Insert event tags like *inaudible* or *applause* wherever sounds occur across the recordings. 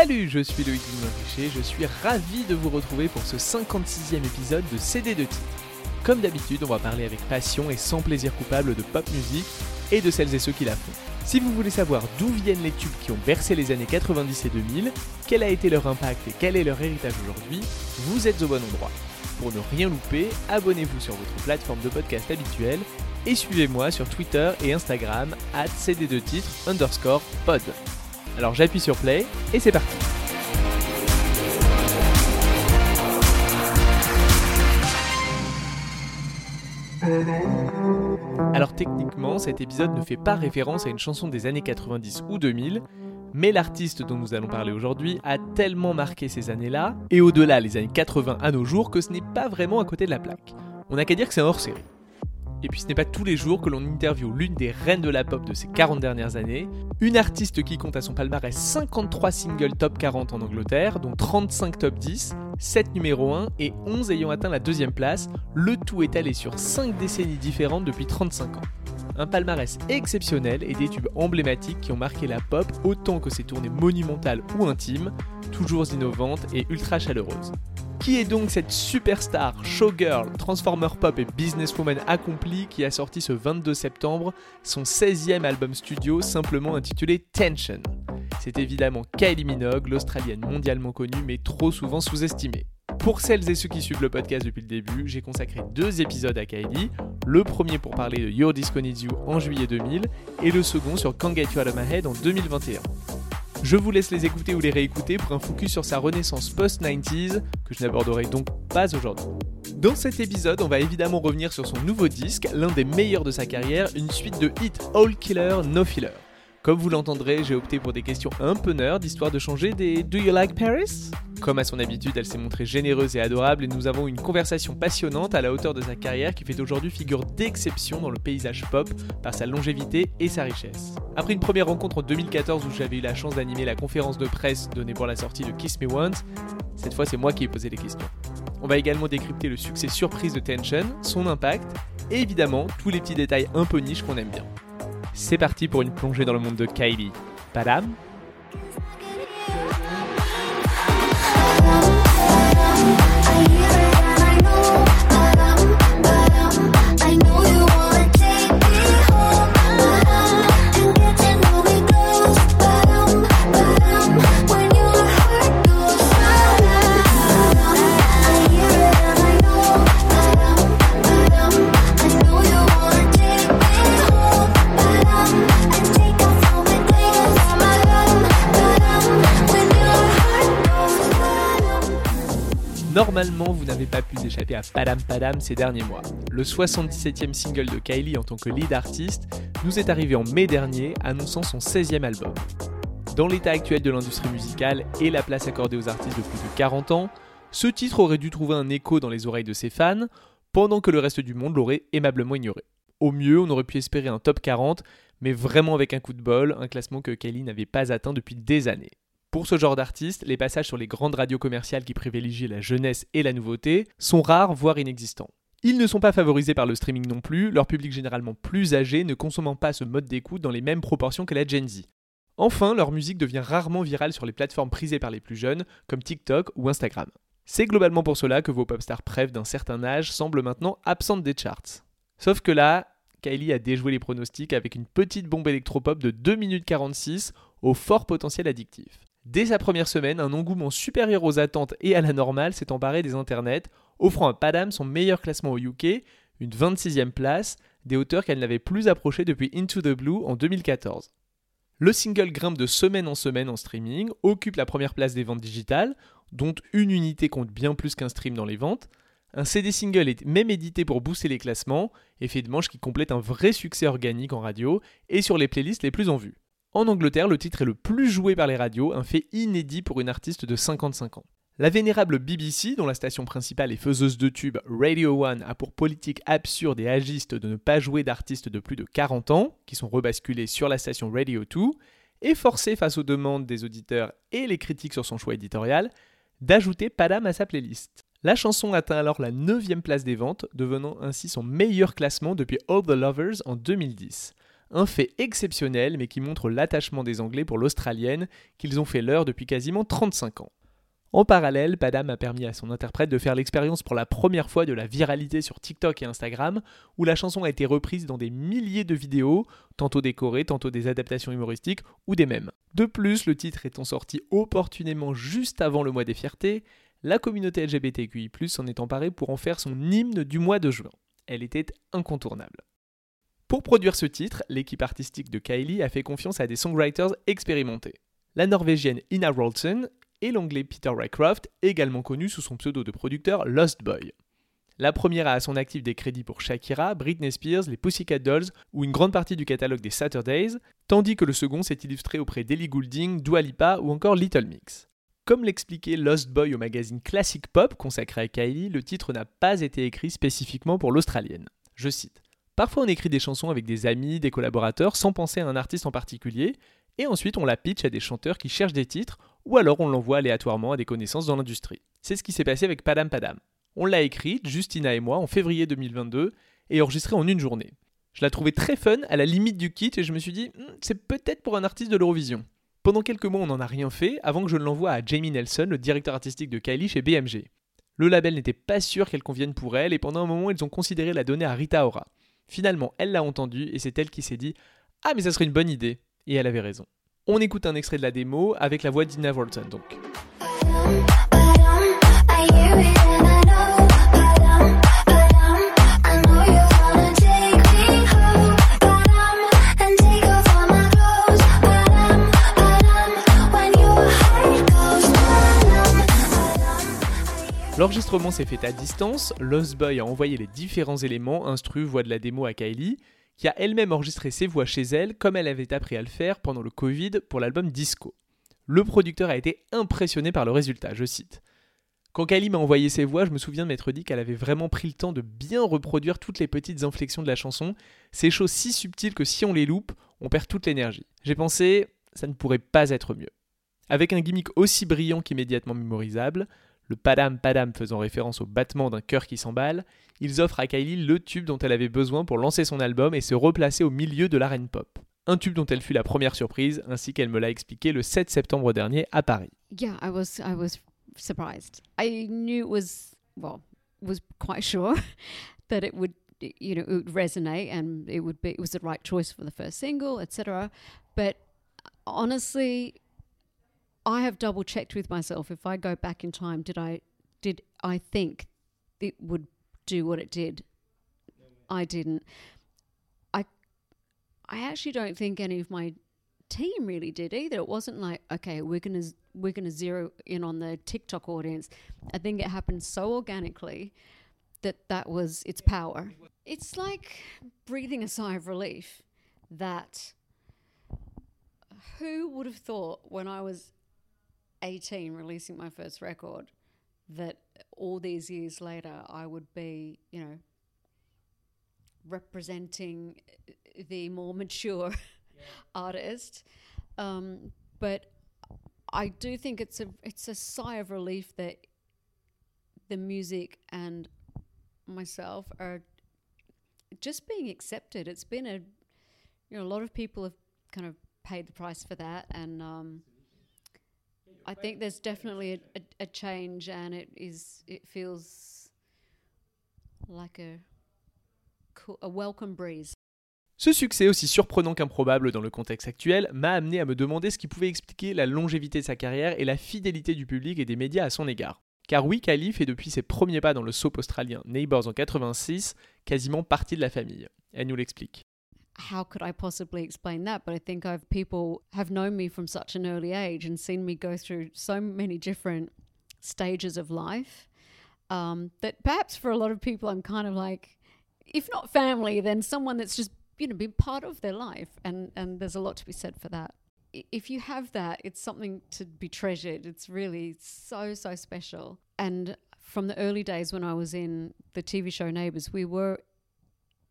Salut, je suis Loïc Richer, je suis ravi de vous retrouver pour ce 56e épisode de CD de titres. Comme d'habitude, on va parler avec passion et sans plaisir coupable de pop music et de celles et ceux qui la font. Si vous voulez savoir d'où viennent les tubes qui ont bercé les années 90 et 2000, quel a été leur impact et quel est leur héritage aujourd'hui, vous êtes au bon endroit. Pour ne rien louper, abonnez-vous sur votre plateforme de podcast habituelle et suivez-moi sur Twitter et Instagram at cd2titres underscore pod. Alors j'appuie sur play et c'est parti. Alors techniquement, cet épisode ne fait pas référence à une chanson des années 90 ou 2000, mais l'artiste dont nous allons parler aujourd'hui a tellement marqué ces années-là, et au-delà les années 80 à nos jours, que ce n'est pas vraiment à côté de la plaque. On n'a qu'à dire que c'est hors-série. Et puis ce n'est pas tous les jours que l'on interviewe l'une des reines de la pop de ces 40 dernières années, une artiste qui compte à son palmarès 53 singles top 40 en Angleterre, dont 35 top 10, 7 numéro 1 et 11 ayant atteint la deuxième place, le tout étalé sur 5 décennies différentes depuis 35 ans. Un palmarès exceptionnel et des tubes emblématiques qui ont marqué la pop autant que ses tournées monumentales ou intimes, toujours innovantes et ultra chaleureuses. Qui est donc cette superstar, showgirl, transformer pop et businesswoman accomplie qui a sorti ce 22 septembre son 16e album studio simplement intitulé Tension? C'est évidemment Kylie Minogue, l'Australienne mondialement connue mais trop souvent sous-estimée. Pour celles et ceux qui suivent le podcast depuis le début, j'ai consacré deux épisodes à Kylie. Le premier pour parler de Your Disco Needs You en juillet 2000 et le second sur Can't Get You Out of My Head en 2021. Je vous laisse les écouter ou les réécouter pour un focus sur sa renaissance post-90s que je n'aborderai donc pas aujourd'hui. Dans cet épisode, on va évidemment revenir sur son nouveau disque, l'un des meilleurs de sa carrière, une suite de hits All Killer, No Filler. Comme vous l'entendrez, j'ai opté pour des questions un peu nerd, histoire de changer des Do you like Paris? Comme à son habitude, elle s'est montrée généreuse et adorable et nous avons une conversation passionnante à la hauteur de sa carrière qui fait aujourd'hui figure d'exception dans le paysage pop par sa longévité et sa richesse. Après une première rencontre en 2014 où j'avais eu la chance d'animer la conférence de presse donnée pour la sortie de Kiss Me Once, cette fois c'est moi qui ai posé les questions. On va également décrypter le succès surprise de Tension, son impact et évidemment tous les petits détails un peu niche qu'on aime bien. C'est parti pour une plongée dans le monde de Kylie. Padam Normalement, vous n'avez pas pu échapper à Padam Padam ces derniers mois. Le 77e single de Kylie en tant que lead artiste nous est arrivé en mai dernier, annonçant son 16e album. Dans l'état actuel de l'industrie musicale et la place accordée aux artistes de plus de 40 ans, ce titre aurait dû trouver un écho dans les oreilles de ses fans, pendant que le reste du monde l'aurait aimablement ignoré. Au mieux, on aurait pu espérer un top 40, mais vraiment avec un coup de bol, un classement que Kylie n'avait pas atteint depuis des années. Pour ce genre d'artiste, les passages sur les grandes radios commerciales qui privilégient la jeunesse et la nouveauté sont rares, voire inexistants. Ils ne sont pas favorisés par le streaming non plus, leur public généralement plus âgé ne consommant pas ce mode d'écoute dans les mêmes proportions que la Gen Z. Enfin, leur musique devient rarement virale sur les plateformes prisées par les plus jeunes, comme TikTok ou Instagram. C'est globalement pour cela que vos pop stars d'un certain âge semblent maintenant absentes des charts. Sauf que là, Kylie a déjoué les pronostics avec une petite bombe électropop de 2 minutes 46 au fort potentiel addictif. Dès sa première semaine, un engouement supérieur aux attentes et à la normale s'est emparé des internets, offrant à Padam son meilleur classement au UK, une 26e place, des hauteurs qu'elle n'avait plus approchées depuis Into the Blue en 2014. Le single grimpe de semaine en semaine en streaming, occupe la première place des ventes digitales, dont une unité compte bien plus qu'un stream dans les ventes. Un CD single est même édité pour booster les classements, effet de manche qui complète un vrai succès organique en radio et sur les playlists les plus en vue. En Angleterre, le titre est le plus joué par les radios, un fait inédit pour une artiste de 55 ans. La vénérable BBC, dont la station principale et faiseuse de tubes Radio One a pour politique absurde et agiste de ne pas jouer d'artistes de plus de 40 ans, qui sont rebasculés sur la station Radio 2, est forcée face aux demandes des auditeurs et les critiques sur son choix éditorial, d'ajouter Padam à sa playlist. La chanson atteint alors la 9 place des ventes, devenant ainsi son meilleur classement depuis All the Lovers en 2010 Un fait exceptionnel mais qui montre l'attachement des Anglais pour l'Australienne qu'ils ont fait leur depuis quasiment 35 ans. En parallèle, Padam a permis à son interprète de faire l'expérience pour la première fois de la viralité sur TikTok et Instagram, où la chanson a été reprise dans des milliers de vidéos, tantôt décorées, tantôt des adaptations humoristiques ou des mèmes. De plus, le titre étant sorti opportunément juste avant le mois des fiertés, la communauté LGBTQI+ s'en est emparée pour en faire son hymne du mois de juin. Elle était incontournable. Pour produire ce titre, l'équipe artistique de Kylie a fait confiance à des songwriters expérimentés. La norvégienne Ina Rolson et l'anglais Peter Rycroft, également connu sous son pseudo de producteur Lost Boy. La première a à son actif des crédits pour Shakira, Britney Spears, les Pussycat Dolls ou une grande partie du catalogue des Saturdays, tandis que le second s'est illustré auprès d'Ellie Goulding, Dua Lipa ou encore Little Mix. Comme l'expliquait Lost Boy au magazine Classic Pop consacré à Kylie, le titre n'a pas été écrit spécifiquement pour l'Australienne. Je cite Parfois on écrit des chansons avec des amis, des collaborateurs, sans penser à un artiste en particulier, et ensuite on la pitch à des chanteurs qui cherchent des titres, ou alors on l'envoie aléatoirement à des connaissances dans l'industrie. C'est ce qui s'est passé avec Padam Padam. On l'a écrite, Justina et moi, en février 2022, et enregistrée en une journée. Je la trouvais très fun, à la limite du kit, et je me suis dit, hmm, c'est peut-être pour un artiste de l'Eurovision. Pendant quelques mois, on n'en a rien fait, avant que je ne l'envoie à Jamie Nelson, le directeur artistique de Kylie chez BMG. Le label n'était pas sûr qu'elle convienne pour elle, et pendant un moment, ils ont considéré la donner à Rita Ora. Finalement, elle l'a entendu, et c'est elle qui s'est dit Ah, mais ça serait une bonne idée. Et elle avait raison. On écoute un extrait de la démo avec la voix d'Ina Volton donc. L'enregistrement s'est fait à distance, Lost Boy a envoyé les différents éléments, instru, voix de la démo à Kylie, qui a elle-même enregistré ses voix chez elle comme elle avait appris à le faire pendant le Covid pour l'album Disco. Le producteur a été impressionné par le résultat, je cite. Quand Kylie m'a envoyé ses voix, je me souviens de m'être dit qu'elle avait vraiment pris le temps de bien reproduire toutes les petites inflexions de la chanson, ces choses si subtiles que si on les loupe, on perd toute l'énergie. J'ai pensé, ça ne pourrait pas être mieux. Avec un gimmick aussi brillant qu'immédiatement mémorisable, le padam padam faisant référence au battement d'un cœur qui s'emballe, ils offrent à Kylie le tube dont elle avait besoin pour lancer son album et se replacer au milieu de l'arène pop. Un tube dont elle fut la première surprise, ainsi qu'elle me l'a expliqué le 7 septembre dernier à Paris. Yeah, I was I was surprised. I knew it was well, was quite sure *laughs* that it would you know, it would resonate and it would be it was the right choice for the first single, etc. But honestly, I have double checked with myself. If I go back in time, did I did I think it would do what it did? I didn't. I I actually don't think any of my team really did either. It wasn't like, okay, we're gonna we're gonna zero in on the TikTok audience. I think it happened so organically that that was its power. It's like breathing a sigh of relief that who would have thought when I was 18 releasing my first record that all these years later I would be, you know, representing the more *laughs* mature yeah. artist. Um, but I do think it's a it's a sigh of relief that the music and myself are just being accepted. It's been a you know a lot of people have kind of paid the price for that, and um, I think there's definitely a, a, a, change, and it is it feels like a a welcome breeze. Ce succès, aussi surprenant qu'improbable dans le contexte actuel, m'a amené à me demander ce qui pouvait expliquer la longévité de sa carrière et la fidélité du public et des médias à son égard. Car oui, Kylie fait depuis ses premiers pas dans le soap australien Neighbours en 86 quasiment partie de la famille. Elle nous l'explique. How could I possibly explain that? But I think I've people have known me from such an early age and seen me go through so many different stages of life um, that perhaps for a lot of people, I'm kind of like, if not family, then someone that's just you know been part of their life, and and there's a lot to be said for that. If you have that, it's something to be treasured. It's really so so special. And from the early days when I was in the TV show Neighbours, we were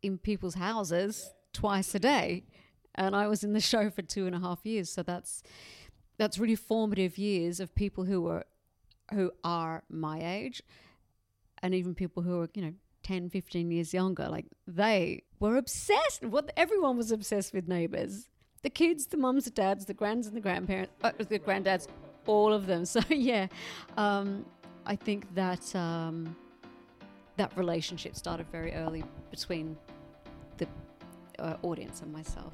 in people's houses twice a day. And I was in the *laughs* show for two and a half years. So that's that's really formative years of people who were who are my age and even people who are, you know, 10, 15 years younger, like they were obsessed. What everyone was obsessed with neighbors. The kids, the mums, the dads, the grands and the grandparents, uh, the granddads, all of them. *laughs* So yeah, um, I think that um, that relationship started very early between uh, audience myself.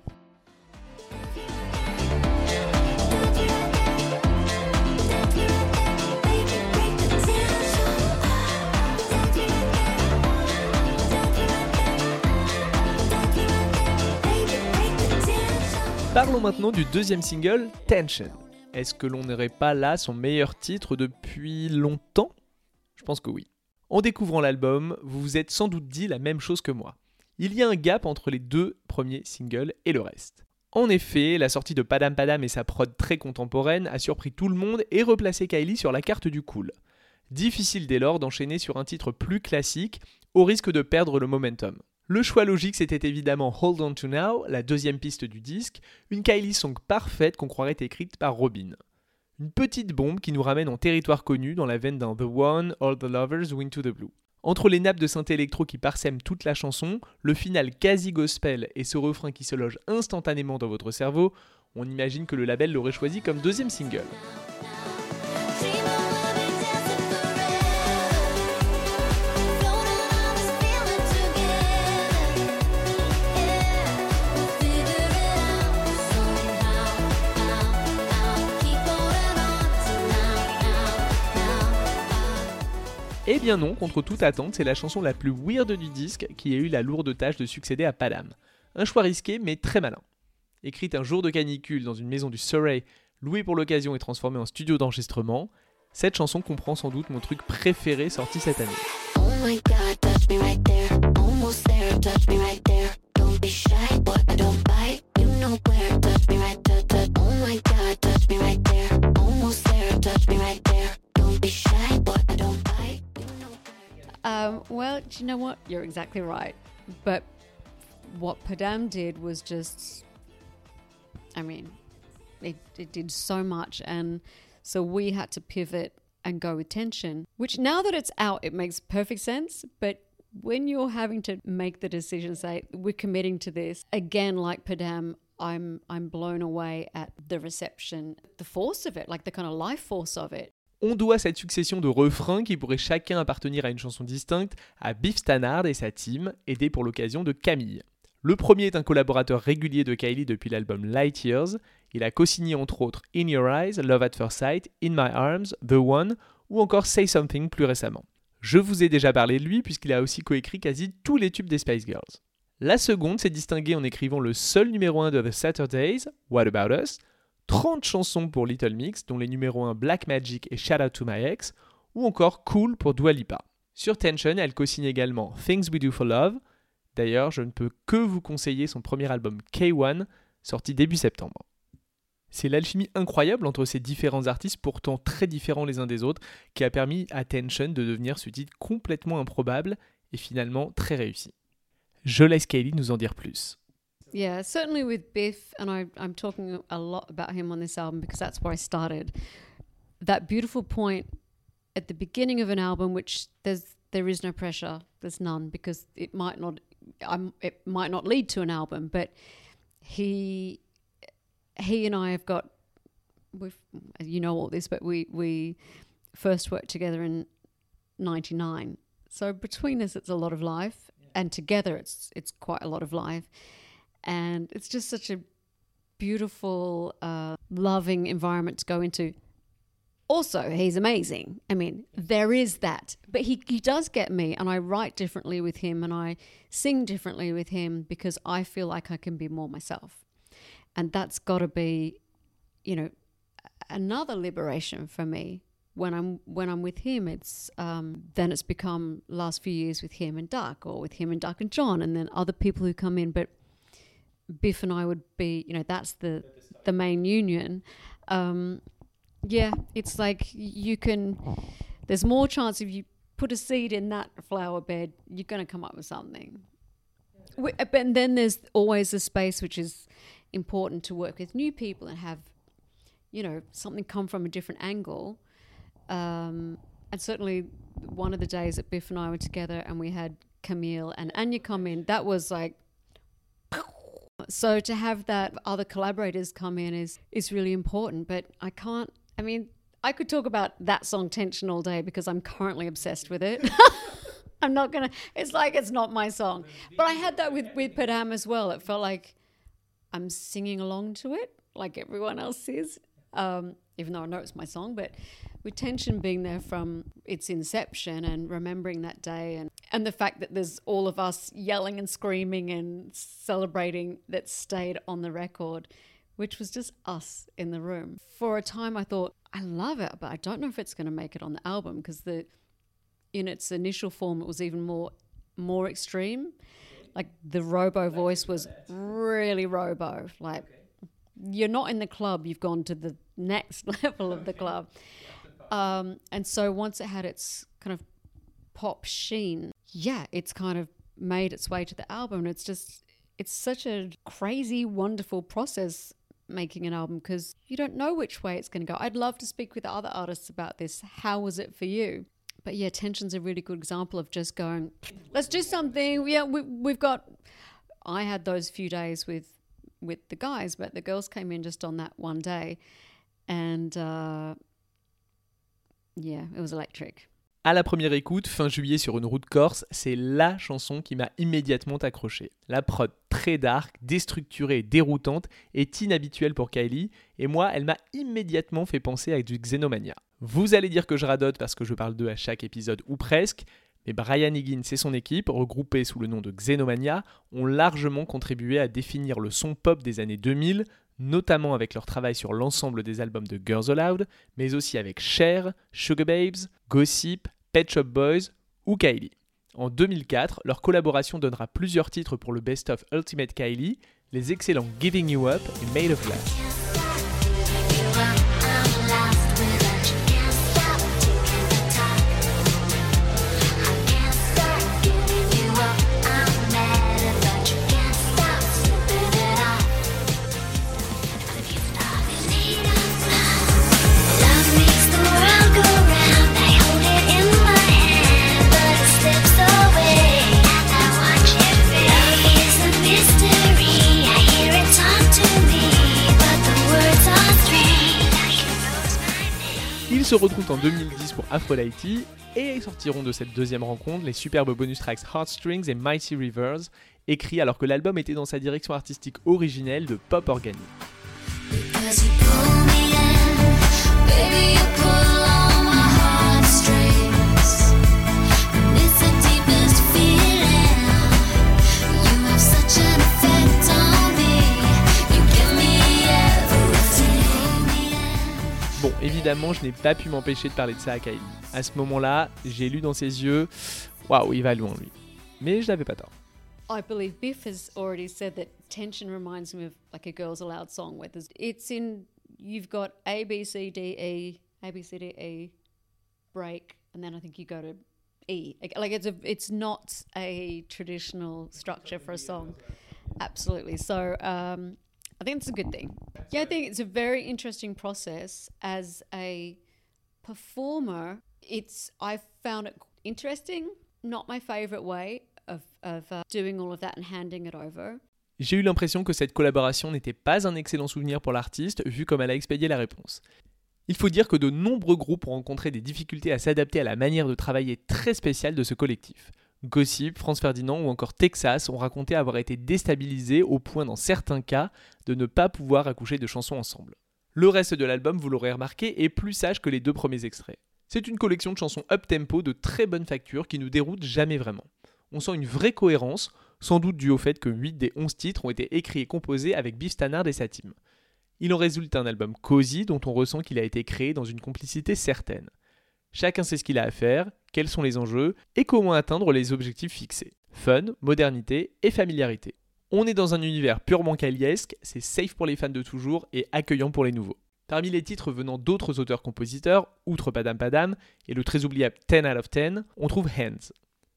Parlons maintenant du deuxième single, Tension. Est-ce que l'on n'aurait pas là son meilleur titre depuis longtemps? Je pense que oui. En découvrant l'album, vous vous êtes sans doute dit la même chose que moi. Il y a un gap entre les deux premiers singles et le reste. En effet, la sortie de Padam Padam et sa prod très contemporaine a surpris tout le monde et replacé Kylie sur la carte du cool. Difficile dès lors d'enchaîner sur un titre plus classique, au risque de perdre le momentum. Le choix logique c'était évidemment Hold On To Now, la deuxième piste du disque, une Kylie song parfaite qu'on croirait écrite par Robin. Une petite bombe qui nous ramène en territoire connu dans la veine d'un The One, All the Lovers, Win to the Blue. Entre les nappes de synthé électro qui parsèment toute la chanson, le final quasi gospel et ce refrain qui se loge instantanément dans votre cerveau, on imagine que le label l'aurait choisi comme deuxième single. Eh bien non, contre toute attente, c'est la chanson la plus weird du disque qui a eu la lourde tâche de succéder à Padam. Un choix risqué mais très malin. Écrite un jour de canicule dans une maison du Surrey, louée pour l'occasion et transformée en studio d'enregistrement, cette chanson comprend sans doute mon truc préféré sorti cette année. Oh my God, touch me right there. Um, well, do you know what? You're exactly right. But what Padam did was just, I mean, it, it did so much. And so we had to pivot and go with tension, which now that it's out, it makes perfect sense. But when you're having to make the decision, say, we're committing to this, again, like Padam, I'm, I'm blown away at the reception, the force of it, like the kind of life force of it. On doit cette succession de refrains qui pourraient chacun appartenir à une chanson distincte à Biff Stannard et sa team, aidés pour l'occasion de Camille. Le premier est un collaborateur régulier de Kylie depuis l'album Light Years. Il a co-signé entre autres In Your Eyes, Love at First Sight, In My Arms, The One ou encore Say Something plus récemment. Je vous ai déjà parlé de lui puisqu'il a aussi coécrit quasi tous les tubes des Spice Girls. La seconde s'est distinguée en écrivant le seul numéro 1 de The Saturdays, What About Us, 30 chansons pour Little Mix, dont les numéros 1 Black Magic et Shout Out to My Ex, ou encore Cool pour Dua Lipa. Sur Tension, elle co-signe également Things We Do for Love. D'ailleurs, je ne peux que vous conseiller son premier album K1, sorti début septembre. C'est l'alchimie incroyable entre ces différents artistes, pourtant très différents les uns des autres, qui a permis à Tension de devenir ce titre complètement improbable et finalement très réussi. Je laisse Kaylee nous en dire plus. Yeah, certainly with Biff, and I, I'm talking a lot about him on this album because that's where I started. That beautiful point at the beginning of an album, which there's there is no pressure, there's none because it might not, I'm, it might not lead to an album, but he he and I have got, we've you know all this, but we we first worked together in '99, so between us it's a lot of life, and together it's it's quite a lot of life and it's just such a beautiful, uh, loving environment to go into. Also, he's amazing. I mean, there is that, but he he does get me, and I write differently with him, and I sing differently with him because I feel like I can be more myself, and that's got to be, you know, another liberation for me when I'm when I'm with him, it's um, then it's become last few years with him and Duck, or with him and Duck and John, and then other people who come in. But Biff and I would be, you know, that's the the main union. Um, yeah, it's like you can. There's more chance if you put a seed in that flower bed, you're going to come up with something. We, but then there's always a space which is important to work with new people and have, you know, something come from a different angle. Um, and certainly, one of the days that Biff and I were together and we had Camille and Anya come in, that was like. So to have that other collaborators come in is is really important. But I can't. I mean, I could talk about that song "Tension" all day because I'm currently obsessed with it. *laughs* I'm not gonna. It's like it's not my song. But I had that with with Padam as well. It felt like I'm singing along to it, like everyone else is. Um, even though I know it's my song, but with tension being there from its inception and remembering that day and, and the fact that there's all of us yelling and screaming and celebrating that stayed on the record, which was just us in the room. For a time I thought, I love it, but I don't know if it's going to make it on the album because the in its initial form it was even more more extreme. Like the robo voice was really robo. Like you're not in the club, you've gone to the next *laughs* level of the club. Um, and so once it had its kind of pop sheen, yeah, it's kind of made its way to the album. It's just, it's such a crazy, wonderful process making an album because you don't know which way it's going to go. I'd love to speak with other artists about this. How was it for you? But yeah, Tension's a really good example of just going, let's do something. Yeah, we, we've got. I had those few days with with the guys, but the girls came in just on that one day, and uh, yeah, it was electric. À la première écoute, fin juillet sur une route corse, c'est LA chanson qui m'a immédiatement accroché. La prod très dark, déstructurée déroutante est inhabituelle pour Kylie, et moi, elle m'a immédiatement fait penser à du Xenomania. Vous allez dire que je radote parce que je parle d'eux à chaque épisode ou presque, mais Brian Higgins et son équipe, regroupés sous le nom de Xenomania, ont largement contribué à définir le son pop des années 2000, notamment avec leur travail sur l'ensemble des albums de Girls Aloud, mais aussi avec Cher, Sugar Babes, Gossip, Pet Shop Boys ou Kylie. En 2004, leur collaboration donnera plusieurs titres pour le Best of Ultimate Kylie, les excellents Giving You Up et Made of Glass. Ils se retrouvent en 2010 pour Aphrodite et sortiront de cette deuxième rencontre les superbes bonus tracks Heartstrings et Mighty Rivers, écrits alors que l'album était dans sa direction artistique originelle de pop organique. Évidemment, je n'ai pas pu m'empêcher de parler de ça à Kylie. À ce moment-là, j'ai lu dans ses yeux, waouh, il va loin lui. Mais je n'avais pas tort. I believe Biff has already said that tension reminds me of like a Girls Aloud song where there's, it's in, you've got A, B, C, D, E, A, B, C, D, E, break, and then I think you go to E. Like it's a, it's not a traditional structure for a song. Absolutely. So um, I think it's a good thing. Yeah, I think it's a very interesting process as a performer. It's I found it interesting, not my favorite way of, of uh, doing all of that and handing it over. J'ai eu l'impression que cette collaboration n'était pas un excellent souvenir pour l'artiste, vu comme elle a expédié la réponse. Il faut dire que de nombreux groupes ont rencontré des difficultés à s'adapter à la manière de travailler très spéciale de ce collectif. Gossip, France Ferdinand ou encore Texas ont raconté avoir été déstabilisés au point dans certains cas de ne pas pouvoir accoucher de chansons ensemble. Le reste de l'album, vous l'aurez remarqué, est plus sage que les deux premiers extraits. C'est une collection de chansons up-tempo de très bonne facture qui nous déroute jamais vraiment. On sent une vraie cohérence, sans doute dû au fait que 8 des 11 titres ont été écrits et composés avec Biff Stannard et sa team. Il en résulte un album cosy dont on ressent qu'il a été créé dans une complicité certaine. Chacun sait ce qu'il a à faire, quels sont les enjeux et comment atteindre les objectifs fixés. Fun, modernité et familiarité. On est dans un univers purement caliesque, c'est safe pour les fans de toujours et accueillant pour les nouveaux. Parmi les titres venant d'autres auteurs-compositeurs, outre Padam Padam et le très oubliable 10 out of 10, on trouve Hands.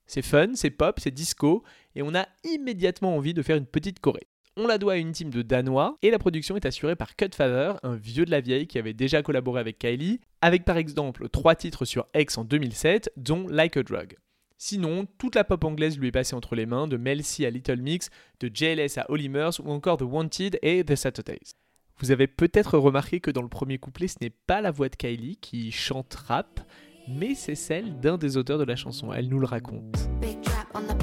C'est fun, c'est pop, c'est disco, et on a immédiatement envie de faire une petite choré. On la doit à une team de Danois et la production est assurée par Cut Father, un vieux de la vieille qui avait déjà collaboré avec Kylie, avec par exemple trois titres sur X en 2007, dont Like a Drug. Sinon, toute la pop anglaise lui est passée entre les mains, de Mel C à Little Mix, de JLS à Olimers ou encore The Wanted et The Saturdays. Vous avez peut-être remarqué que dans le premier couplet, ce n'est pas la voix de Kylie qui chante rap, mais c'est celle d'un des auteurs de la chanson. Elle nous le raconte. Big on the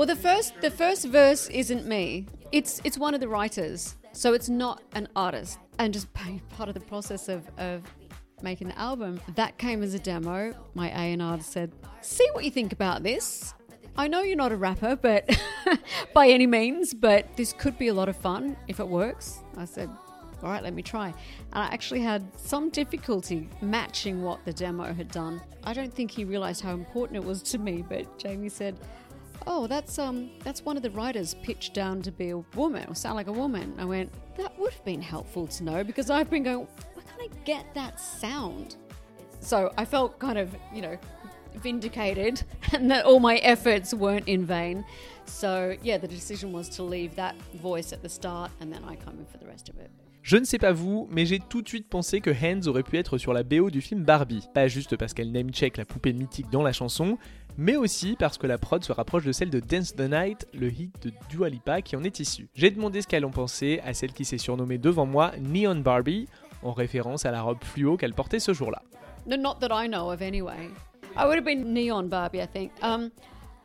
Well, the first the first verse isn't me. It's it's one of the writers, so it's not an artist. And just *laughs* part of the process of of making the album, that came as a demo. My A and R said, "See what you think about this." I know you're not a rapper, but *laughs* by any means, but this could be a lot of fun if it works. I said, all right, let me try. And I actually had some difficulty matching what the demo had done. I don't think he realized how important it was to me, but Jamie said, "Oh, that's um that's one of the writers pitched down to be a woman or sound like a woman." I went, "That would have been helpful to know because I've been going, why can't I get that sound?" So I felt kind of, you know, vindicated *laughs* and that all my efforts weren't in vain. So, yeah, the decision was to leave that voice at the start and then I come in for the rest of it. Je ne sais pas vous, mais j'ai tout de suite pensé que Hands aurait pu être sur la BO du film Barbie. Pas juste parce qu'elle name-check la poupée mythique dans la chanson, mais aussi parce que la prod se rapproche de celle de Dance the Night, le hit de Dua Lipa qui en est issu. J'ai demandé ce qu'elle en pensait à celle qui s'est surnommée devant moi Neon Barbie, en référence à la robe fluo qu'elle portait ce jour-là. No, not that I know of anyway. I would have been Neon Barbie, I think. Um,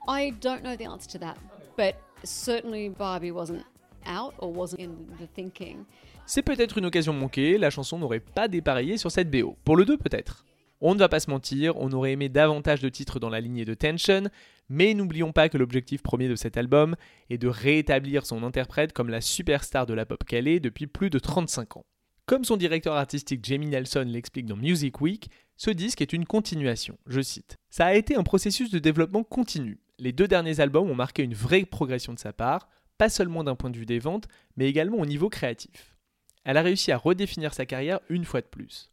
I don't know the answer to that, but certainly Barbie wasn't out or wasn't in the thinking. C'est peut-être une occasion manquée, la chanson n'aurait pas dépareillé sur cette BO. Pour le 2 peut-être. On ne va pas se mentir, on aurait aimé davantage de titres dans la lignée de Tension, mais n'oublions pas que l'objectif premier de cet album est de rétablir son interprète comme la superstar de la pop est depuis plus de 35 ans. Comme son directeur artistique Jamie Nelson l'explique dans Music Week, ce disque est une continuation, je cite. Ça a été un processus de développement continu. Les deux derniers albums ont marqué une vraie progression de sa part, pas seulement d'un point de vue des ventes, mais également au niveau créatif elle a réussi à redéfinir sa carrière une fois de plus.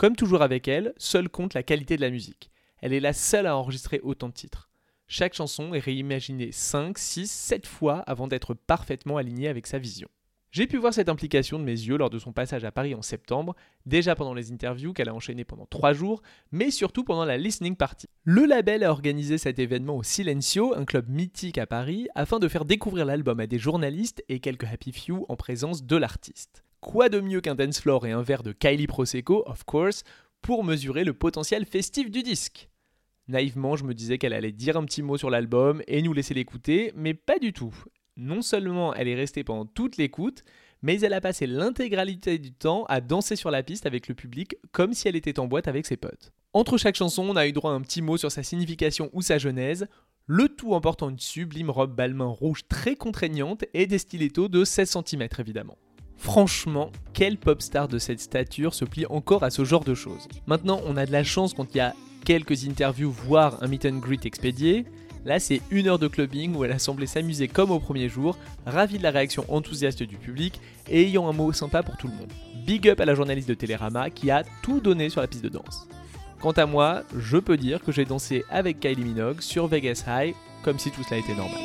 Comme toujours avec elle, seul compte la qualité de la musique. Elle est la seule à enregistrer autant de titres. Chaque chanson est réimaginée 5, 6, 7 fois avant d'être parfaitement alignée avec sa vision. J'ai pu voir cette implication de mes yeux lors de son passage à Paris en septembre, déjà pendant les interviews qu'elle a enchaînées pendant 3 jours, mais surtout pendant la listening party. Le label a organisé cet événement au Silencio, un club mythique à Paris, afin de faire découvrir l'album à des journalistes et quelques happy few en présence de l'artiste. Quoi de mieux qu'un dance floor et un verre de Kylie Prosecco, of course, pour mesurer le potentiel festif du disque? Naïvement, je me disais qu'elle allait dire un petit mot sur l'album et nous laisser l'écouter, mais pas du tout. Non seulement elle est restée pendant toute l'écoute, mais elle a passé l'intégralité du temps à danser sur la piste avec le public comme si elle était en boîte avec ses potes. Entre chaque chanson, on a eu droit à un petit mot sur sa signification ou sa genèse, le tout en portant une sublime robe balmain rouge très contraignante et des stilettos de 16 cm évidemment. Franchement, quel pop star de cette stature se plie encore à ce genre de choses? Maintenant, on a de la chance quand il y a quelques interviews, voire un meet and greet expédié. Là, c'est une heure de clubbing où elle a semblé s'amuser comme au premier jour, ravie de la réaction enthousiaste du public et ayant un mot sympa pour tout le monde. Big up à la journaliste de Télérama qui a tout donné sur la piste de danse. Quant à moi, je peux dire que j'ai dansé avec Kylie Minogue sur Vegas High comme si tout cela était normal.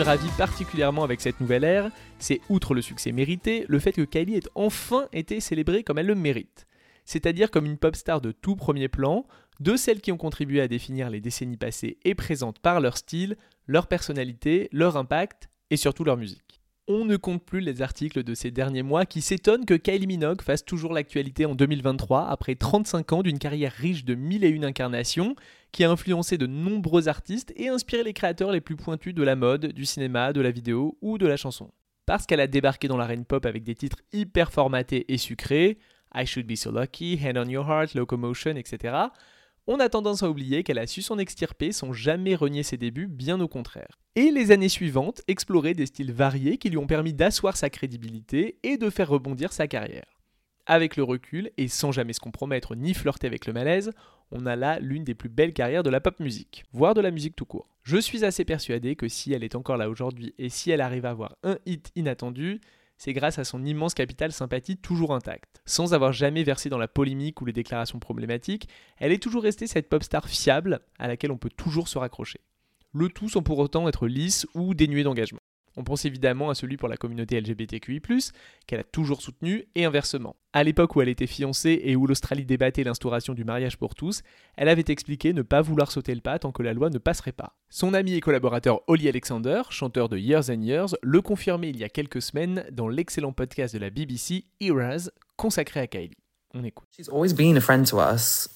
Me particulièrement avec cette nouvelle ère, c'est outre le succès mérité, le fait que Kylie ait enfin été célébrée comme elle le mérite. C'est-à-dire comme une pop star de tout premier plan, de celles qui ont contribué à définir les décennies passées et présentes par leur style, leur personnalité, leur impact et surtout leur musique. On ne compte plus les articles de ces derniers mois qui s'étonnent que Kylie Minogue fasse toujours l'actualité en 2023 après 35 ans d'une carrière riche de mille et une incarnations qui a influencé de nombreux artistes et inspiré les créateurs les plus pointus de la mode, du cinéma, de la vidéo ou de la chanson. Parce qu'elle a débarqué dans l'arène pop avec des titres hyper formatés et sucrés, I Should Be So Lucky, Hand on Your Heart, Locomotion, etc., on a tendance à oublier qu'elle a su s'en extirper sans jamais renier ses débuts, bien au contraire. Et les années suivantes, explorer des styles variés qui lui ont permis d'asseoir sa crédibilité et de faire rebondir sa carrière. Avec le recul, et sans jamais se compromettre ni flirter avec le malaise, on a là l'une des plus belles carrières de la pop musique, voire de la musique tout court. Je suis assez persuadé que si elle est encore là aujourd'hui et si elle arrive à avoir un hit inattendu, c'est grâce à son immense capital sympathie toujours intact. Sans avoir jamais versé dans la polémique ou les déclarations problématiques, elle est toujours restée cette pop star fiable à laquelle on peut toujours se raccrocher. Le tout sans pour autant être lisse ou dénué d'engagement. On pense évidemment à celui pour la communauté LGBTQI, qu'elle a toujours soutenu, et inversement. À l'époque où elle était fiancée et où l'Australie débattait l'instauration du mariage pour tous, elle avait expliqué ne pas vouloir sauter le pas tant que la loi ne passerait pas. Son ami et collaborateur Holly Alexander, chanteur de Years and Years, le confirmait il y a quelques semaines dans l'excellent podcast de la BBC Eras consacré à Kylie. On écoute. She's always been a friend to us.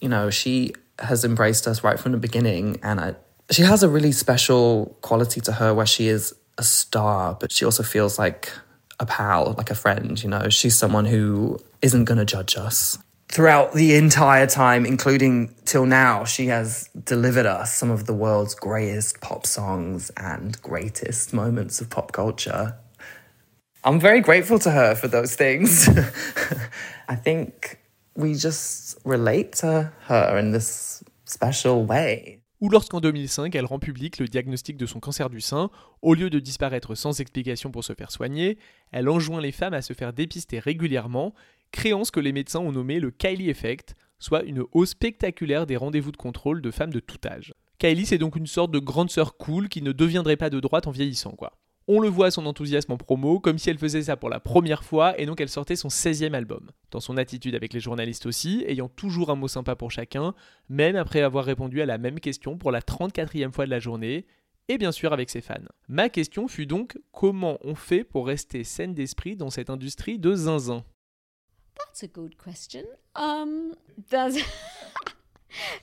You know, she has embraced us right from the beginning and I she has a really special quality to her where she is a star, but she also feels like a pal, like a friend, you know. She's someone who isn't going to judge us. Throughout the entire time, including till now, she has delivered us some of the world's greatest pop songs and greatest moments of pop culture. I'm very grateful to her for those things. *laughs* I think we just relate to her in this special way. Ou lorsqu'en 2005 elle rend public le diagnostic de son cancer du sein, au lieu de disparaître sans explication pour se faire soigner, elle enjoint les femmes à se faire dépister régulièrement, créant ce que les médecins ont nommé le Kylie Effect, soit une hausse spectaculaire des rendez-vous de contrôle de femmes de tout âge. Kylie c'est donc une sorte de grande sœur cool qui ne deviendrait pas de droite en vieillissant quoi. On le voit à son enthousiasme en promo, comme si elle faisait ça pour la première fois et donc elle sortait son 16e album. Dans son attitude avec les journalistes aussi, ayant toujours un mot sympa pour chacun, même après avoir répondu à la même question pour la 34e fois de la journée, et bien sûr avec ses fans. Ma question fut donc comment on fait pour rester saine d'esprit dans cette industrie de zinzin? That's a good question. Um, *laughs*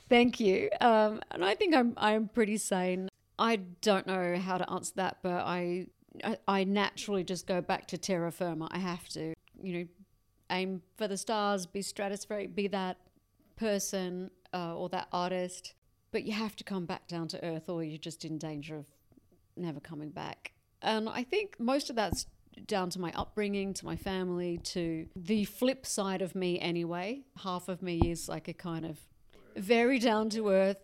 Thank you. Um, and I think I'm I'm pretty sane. I don't know how to answer that, but I, I, I naturally just go back to terra firma. I have to, you know, aim for the stars, be stratospheric, be that person uh, or that artist. But you have to come back down to earth, or you're just in danger of never coming back. And I think most of that's down to my upbringing, to my family, to the flip side of me anyway. Half of me is like a kind of very down to earth,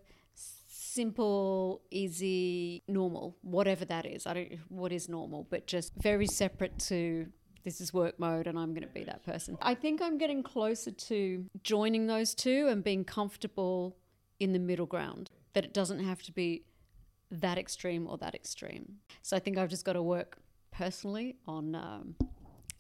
simple, easy, normal, whatever that is. I don't what is normal, but just very separate to this is work mode and I'm going to be that person. I think I'm getting closer to joining those two and being comfortable in the middle ground. That it doesn't have to be that extreme or that extreme. So I think I've just got to work personally on um,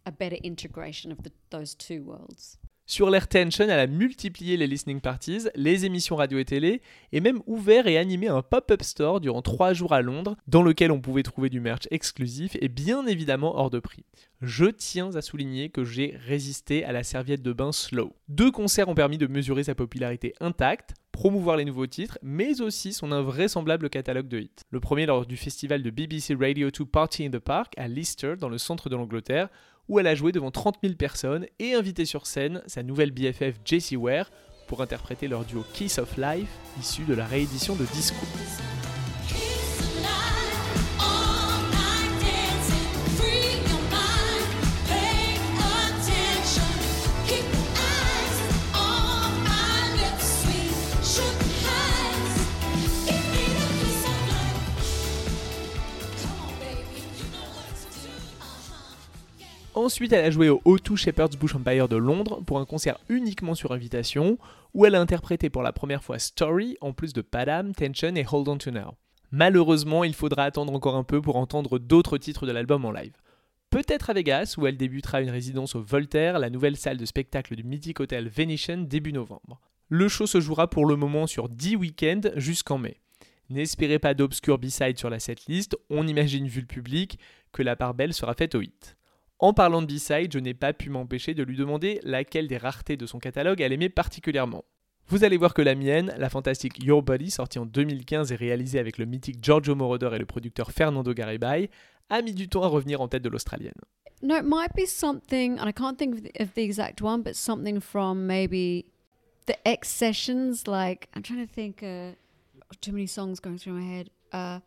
a better integration of the, those two worlds. Sur l'Air Tension, elle a multiplié les listening parties, les émissions radio et télé, et même ouvert et animé un pop-up store durant trois jours à Londres, dans lequel on pouvait trouver du merch exclusif et bien évidemment hors de prix. Je tiens à souligner que j'ai résisté à la serviette de bain slow. Deux concerts ont permis de mesurer sa popularité intacte, promouvoir les nouveaux titres, mais aussi son invraisemblable catalogue de hits. Le premier lors du festival de BBC Radio 2 Party in the Park à Leicester, dans le centre de l'Angleterre, où elle a joué devant 30 000 personnes et invité sur scène sa nouvelle BFF Jessie Ware pour interpréter leur duo Kiss of Life, issu de la réédition de Disco. Ensuite, elle a joué au O2 Shepherd's Bush Empire de Londres pour un concert uniquement sur invitation, où elle a interprété pour la première fois Story, en plus de Padam, Tension et Hold On To Now. Malheureusement, il faudra attendre encore un peu pour entendre d'autres titres de l'album en live. Peut-être à Vegas, où elle débutera une résidence au Voltaire, la nouvelle salle de spectacle du mythique hôtel Venetian, début novembre. Le show se jouera pour le moment sur 10 week-ends jusqu'en mai. N'espérez pas d'obscur b-side sur la setlist, on imagine vu le public que la part belle sera faite au hit. En parlant de B-side, je n'ai pas pu m'empêcher de lui demander laquelle des raretés de son catalogue elle aimait particulièrement. Vous allez voir que la mienne, la fantastique Your Body, sortie en 2015 et réalisée avec le mythique Giorgio Moroder et le producteur Fernando Garibay, a mis du temps à revenir en tête de l'australienne. No, it might be something, and I can't think of the, of the exact one, but something from maybe the X sessions. Like, I'm trying to think, uh, too many songs going through my head. Uh,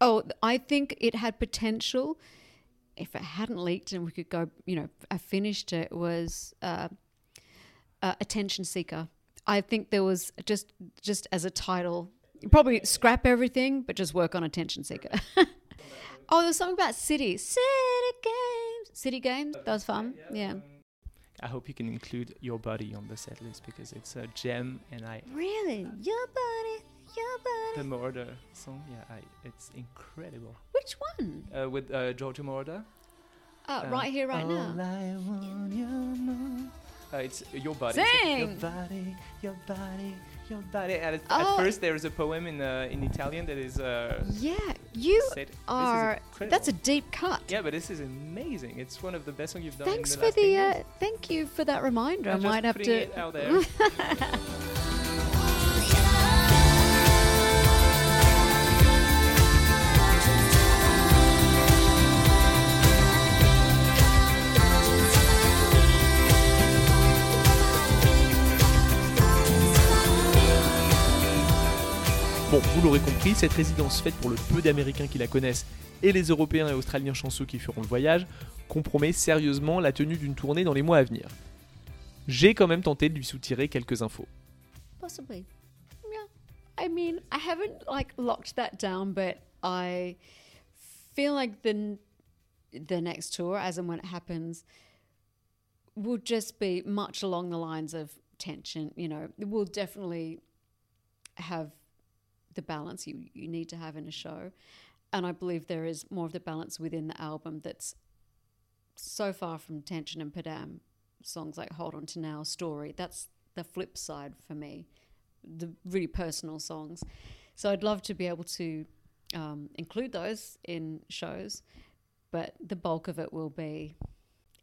oh, I think it had potential if it hadn't leaked and we could go, you know, I finished it was uh, uh, Attention Seeker. I think there was just just as a title, probably scrap everything, but just work on Attention Seeker. *laughs* oh, there's something about City, City Games, City Games. That was fun. Yeah. I hope you can include Your Body on the set list because it's a gem and I Really, your body, your body. the Moroder song, yeah, I, it's incredible. Which one? Uh, with uh, Giorgio Moroder. Uh, Uh, right here, right All now. I want you. Uh, it's your body. Sing! Your body, your body, your body. At, Oh. at first, there is a poem in uh, in Italian that is uh, Yeah, you said. are. That's a deep cut. yeah, but this is amazing. It's one of the best songs you've done. Thanks in for the last the. Uh, thank you for that reminder. I I'm just might have putting to. *laughs* *laughs* Bon, vous l'aurez compris, cette résidence faite pour le peu d'Américains qui la connaissent et les Européens et Australiens chanceux qui feront le voyage compromet sérieusement la tenue d'une tournée dans les mois à venir. J'ai quand même tenté de lui soutirer quelques infos. Possibly. Yeah. I mean, I haven't like locked that down, but I feel like the the next tour, as and when it happens, will just be much along the lines of tension. You know, it will definitely have the balance you, you need to have in a show. And I believe there is more of the balance within the album that's so far from tension and Padam songs like Hold On To Now, Story. That's the flip side for me, the really personal songs. So I'd love to be able to um, include those in shows, but the bulk of it will be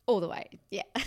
all the way. Yeah. *laughs*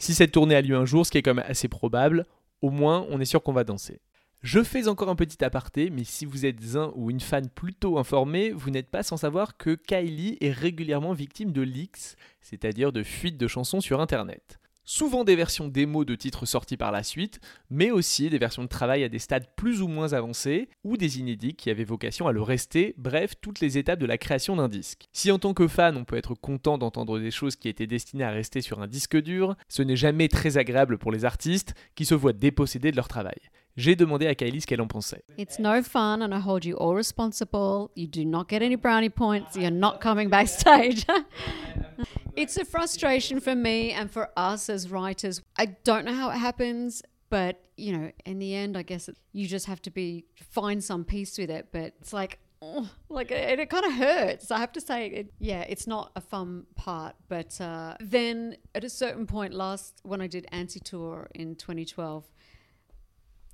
Si cette tournée a lieu un jour, ce qui est quand même assez probable, au moins on est sûr qu'on va danser. Je fais encore un petit aparté, mais si vous êtes un ou une fan plutôt informé, vous n'êtes pas sans savoir que Kylie est régulièrement victime de leaks, c'est-à-dire de fuites de chansons sur Internet. Souvent des versions démo de titres sortis par la suite, mais aussi des versions de travail à des stades plus ou moins avancés, ou des inédits qui avaient vocation à le rester, bref, toutes les étapes de la création d'un disque. Si en tant que fan on peut être content d'entendre des choses qui étaient destinées à rester sur un disque dur, ce n'est jamais très agréable pour les artistes qui se voient dépossédés de leur travail. J'ai demandé à Kylie ce qu'elle en pensait. It's no fun, and I hold you all responsible. You do not get any brownie points. You're not coming backstage. *laughs* it's a frustration for me and for us as writers. I don't know how it happens, but you know, in the end, I guess you just have to be find some peace with it. But it's like. Oh, like it, it kind of hurts. I have to say, it, yeah, it's not a fun part. But uh, then at a certain point, last when I did anti tour in 2012,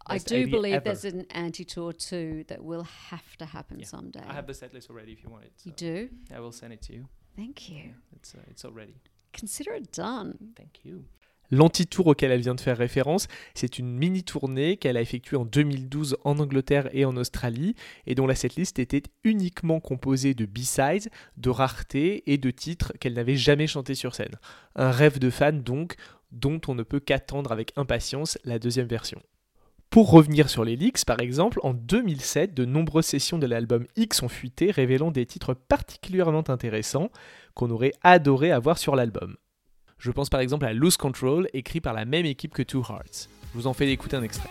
I do believe ever. there's an anti tour too that will have to happen Yeah. someday. I have the set list already if you want it. you so do? I will send it to you. Thank you. It's, uh, it's already. Consider it done. Thank you. L'anti-tour auquel elle vient de faire référence, c'est une mini-tournée qu'elle a effectuée en 2012 en Angleterre et en Australie, et dont la setlist était uniquement composée de B-sides, de raretés et de titres qu'elle n'avait jamais chantés sur scène. Un rêve de fan donc, dont on ne peut qu'attendre avec impatience la deuxième version. Pour revenir sur les leaks, par exemple, en 2007, de nombreuses sessions de l'album X ont fuité, révélant des titres particulièrement intéressants qu'on aurait adoré avoir sur l'album. Je pense par exemple à Lose Control, écrit par la même équipe que Two Hearts. Je vous en fais écouter un extrait.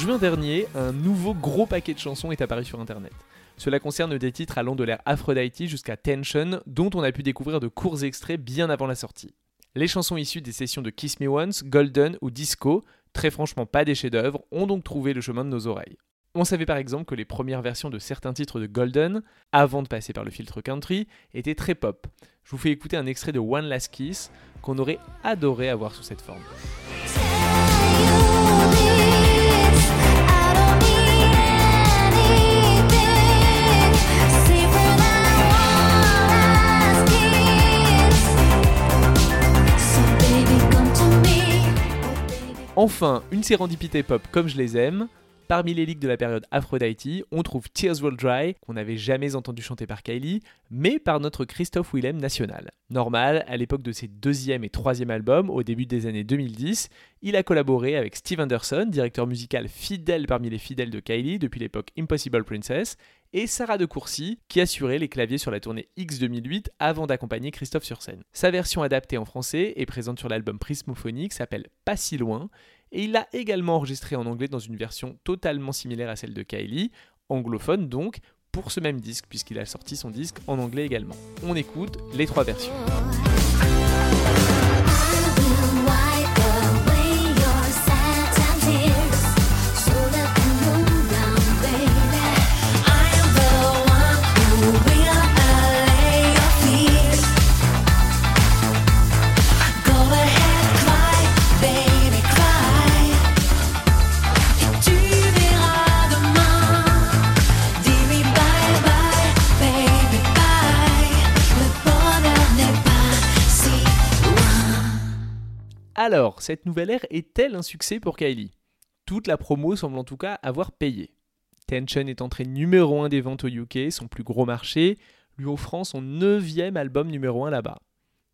Juin dernier, un nouveau gros paquet de chansons est apparu sur Internet. Cela concerne des titres allant de l'ère Aphrodite jusqu'à Tension, dont on a pu découvrir de courts extraits bien avant la sortie. Les chansons issues des sessions de Kiss Me Once, Golden ou Disco, très franchement pas des chefs-d'œuvre, ont donc trouvé le chemin de nos oreilles. On savait par exemple que les premières versions de certains titres de Golden, avant de passer par le filtre country, étaient très pop. Je vous fais écouter un extrait de One Last Kiss qu'on aurait adoré avoir sous cette forme. Enfin, une sérendipité pop comme je les aime, Parmi les leaks de la période Aphrodite, on trouve Tears Will Dry, qu'on n'avait jamais entendu chanter par Kylie, mais par notre Christophe Willem national. Normal, à l'époque de ses deuxième et troisième albums, au début des années 2010, il a collaboré avec Steve Anderson, directeur musical fidèle parmi les fidèles de Kylie depuis l'époque Impossible Princess, et Sarah de Courcy, qui assurait les claviers sur la tournée X 2008 avant d'accompagner Christophe sur scène. Sa version adaptée en français et présente sur l'album Prismophonique s'appelle Pas si loin, et il l'a également enregistré en anglais dans une version totalement similaire à celle de Kylie, anglophone donc, pour ce même disque, puisqu'il a sorti son disque en anglais également. On écoute les trois versions. Alors, cette nouvelle ère est-elle un succès pour Kylie? Toute la promo semble en tout cas avoir payé. Tension est entré numéro 1 des ventes au UK, son plus gros marché, lui offrant son neuvième album numéro 1 là-bas.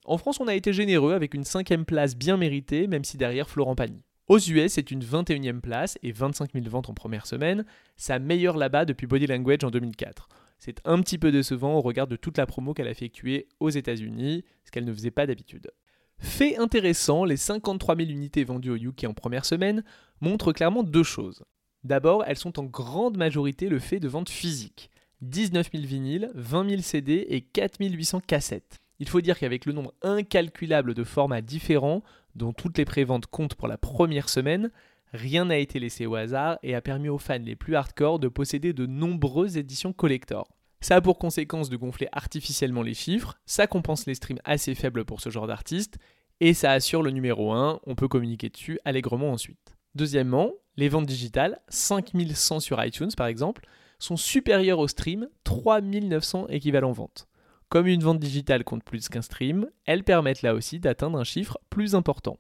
En France, on a été généreux avec une cinquième place bien méritée, même si derrière Florent Pagny. Aux US, c'est une 21e place et 25 000 ventes en première semaine, sa meilleure là-bas depuis Body Language en 2004. C'est un petit peu décevant au regard de toute la promo qu'elle a effectuée aux États-Unis, ce qu'elle ne faisait pas d'habitude. Fait intéressant, les 53 000 unités vendues au UK en première semaine montrent clairement deux choses. D'abord, elles sont en grande majorité le fait de ventes physiques. 19 000 vinyles, 20 000 CD et 4 800 cassettes. Il faut dire qu'avec le nombre incalculable de formats différents, dont toutes les préventes comptent pour la première semaine, rien n'a été laissé au hasard et a permis aux fans les plus hardcore de posséder de nombreuses éditions collector. Ça a pour conséquence de gonfler artificiellement les chiffres, ça compense les streams assez faibles pour ce genre d'artiste, et ça assure le numéro 1, on peut communiquer dessus allègrement ensuite. Deuxièmement, les ventes digitales, 5100 sur iTunes par exemple, sont supérieures au stream, 3900 équivalents ventes. Comme une vente digitale compte plus qu'un stream, elles permettent là aussi d'atteindre un chiffre plus important.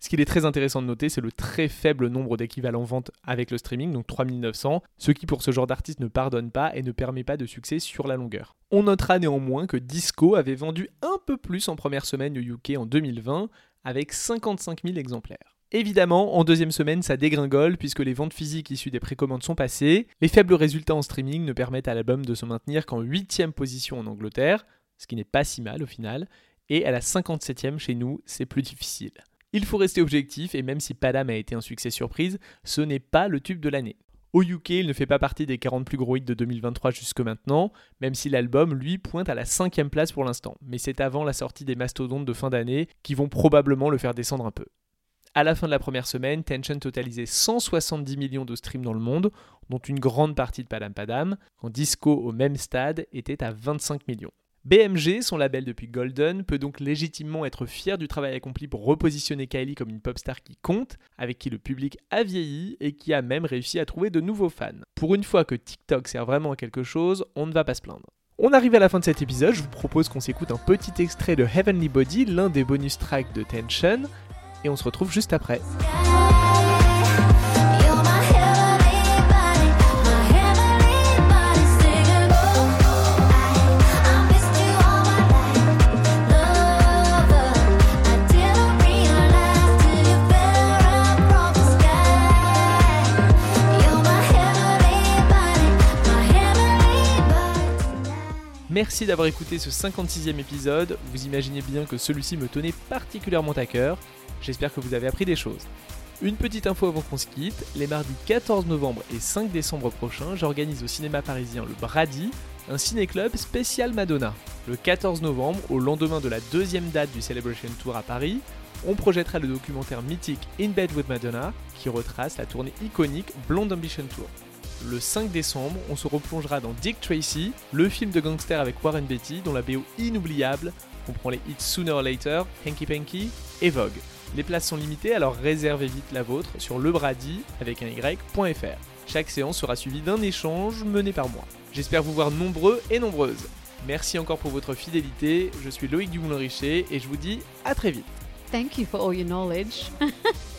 Ce qu'il est très intéressant de noter, c'est le très faible nombre d'équivalents ventes avec le streaming, donc 3900, ce qui pour ce genre d'artiste ne pardonne pas et ne permet pas de succès sur la longueur. On notera néanmoins que Disco avait vendu un peu plus en première semaine au UK en 2020, avec 55 000 exemplaires. Évidemment, en deuxième semaine, ça dégringole puisque les ventes physiques issues des précommandes sont passées. Les faibles résultats en streaming ne permettent à l'album de se maintenir qu'en 8 position en Angleterre, ce qui n'est pas si mal au final, et à la 57e chez nous, c'est plus difficile. Il faut rester objectif et même si Padam a été un succès surprise, ce n'est pas le tube de l'année. Au UK, il ne fait pas partie des 40 plus gros hits de 2023 jusque maintenant, même si l'album, lui, pointe à la cinquième place pour l'instant. Mais c'est avant la sortie des mastodontes de fin d'année qui vont probablement le faire descendre un peu. À la fin de la première semaine, Tension totalisait 170 millions de streams dans le monde, dont une grande partie de Padam Padam, quand Disco au même stade était à 25 millions. BMG, son label depuis Golden, peut donc légitimement être fier du travail accompli pour repositionner Kylie comme une pop star qui compte, avec qui le public a vieilli et qui a même réussi à trouver de nouveaux fans. Pour une fois que TikTok sert vraiment à quelque chose, on ne va pas se plaindre. On arrive à la fin de cet épisode, je vous propose qu'on s'écoute un petit extrait de Heavenly Body, l'un des bonus tracks de Tension, et on se retrouve juste après. Merci d'avoir écouté ce 56e épisode. Vous imaginez bien que celui-ci me tenait particulièrement à cœur. J'espère que vous avez appris des choses. Une petite info avant qu'on se quitte, les mardis 14 novembre et 5 décembre prochains, j'organise au cinéma parisien le Brady, un ciné-club spécial Madonna. Le 14 novembre, au lendemain de la deuxième date du Celebration Tour à Paris, on projettera le documentaire mythique In Bed with Madonna, qui retrace la tournée iconique Blonde Ambition Tour le 5 décembre, on se replongera dans Dick Tracy, le film de gangster avec Warren Beatty, dont la BO inoubliable comprend les hits Sooner or Later, Hanky Panky et Vogue. Les places sont limitées, alors réservez vite la vôtre sur lebrady avec un y.fr. Chaque séance sera suivie d'un échange mené par moi. J'espère vous voir nombreux et nombreuses. Merci encore pour votre fidélité. Je suis Loïc Dumoulin-Richer et je vous dis à très vite. Thank you for all your knowledge. *laughs*